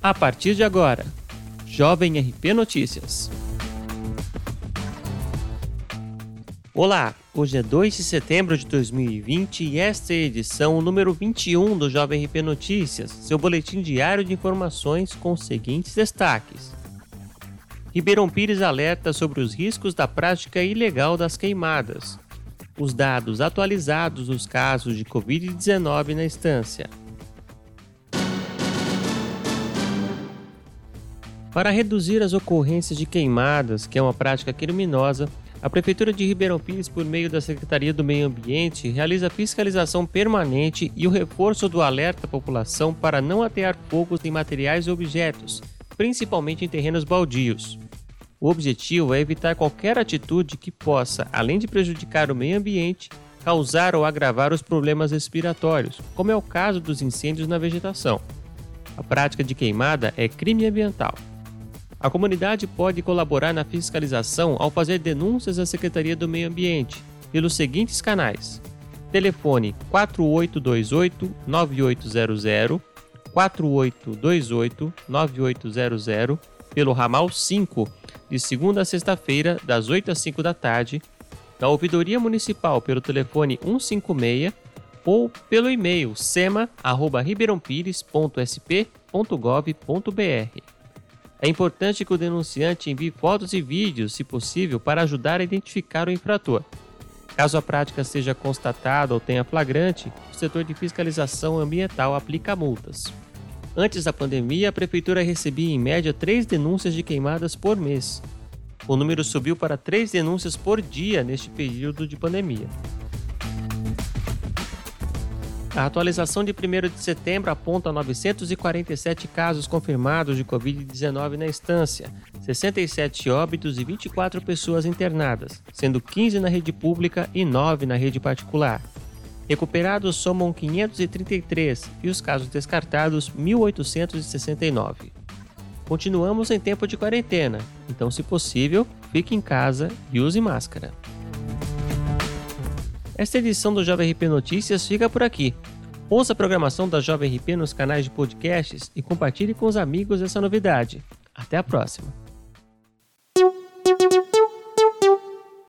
A partir de agora, Jovem RP Notícias. Olá, hoje é 2 de setembro de 2020 e esta é a edição número 21 do Jovem RP Notícias, seu boletim diário de informações com os seguintes destaques. Ribeirão Pires alerta sobre os riscos da prática ilegal das queimadas. Os dados atualizados dos casos de Covid-19 na estância. Para reduzir as ocorrências de queimadas, que é uma prática criminosa, a Prefeitura de Ribeirão Pires, por meio da Secretaria do Meio Ambiente, realiza fiscalização permanente e o reforço do alerta à população para não atear fogos em materiais e objetos, principalmente em terrenos baldios. O objetivo é evitar qualquer atitude que possa, além de prejudicar o meio ambiente, causar ou agravar os problemas respiratórios, como é o caso dos incêndios na vegetação. A prática de queimada é crime ambiental. A comunidade pode colaborar na fiscalização ao fazer denúncias à Secretaria do Meio Ambiente pelos seguintes canais: telefone 4828 9800, 4828 9800, pelo ramal 5, de segunda a sexta-feira, das 8 às 5 da tarde, na ouvidoria municipal pelo telefone 156 ou pelo e-mail sema@ribeirãopires.sp.gov.br. É importante que o denunciante envie fotos e vídeos, se possível, para ajudar a identificar o infrator. Caso a prática seja constatada ou tenha flagrante, o setor de fiscalização ambiental aplica multas. Antes da pandemia, a prefeitura recebia em média três denúncias de queimadas por mês. O número subiu para três denúncias por dia neste período de pandemia. A atualização de 1 de setembro aponta 947 casos confirmados de Covid-19 na estância, 67 óbitos e 24 pessoas internadas, sendo 15 na rede pública e 9 na rede particular. Recuperados somam 533 e os casos descartados 1.869. Continuamos em tempo de quarentena, então, se possível, fique em casa e use máscara. Esta edição do Jovem RP Notícias fica por aqui. Ouça a programação da Jovem RP nos canais de podcasts e compartilhe com os amigos essa novidade. Até a próxima!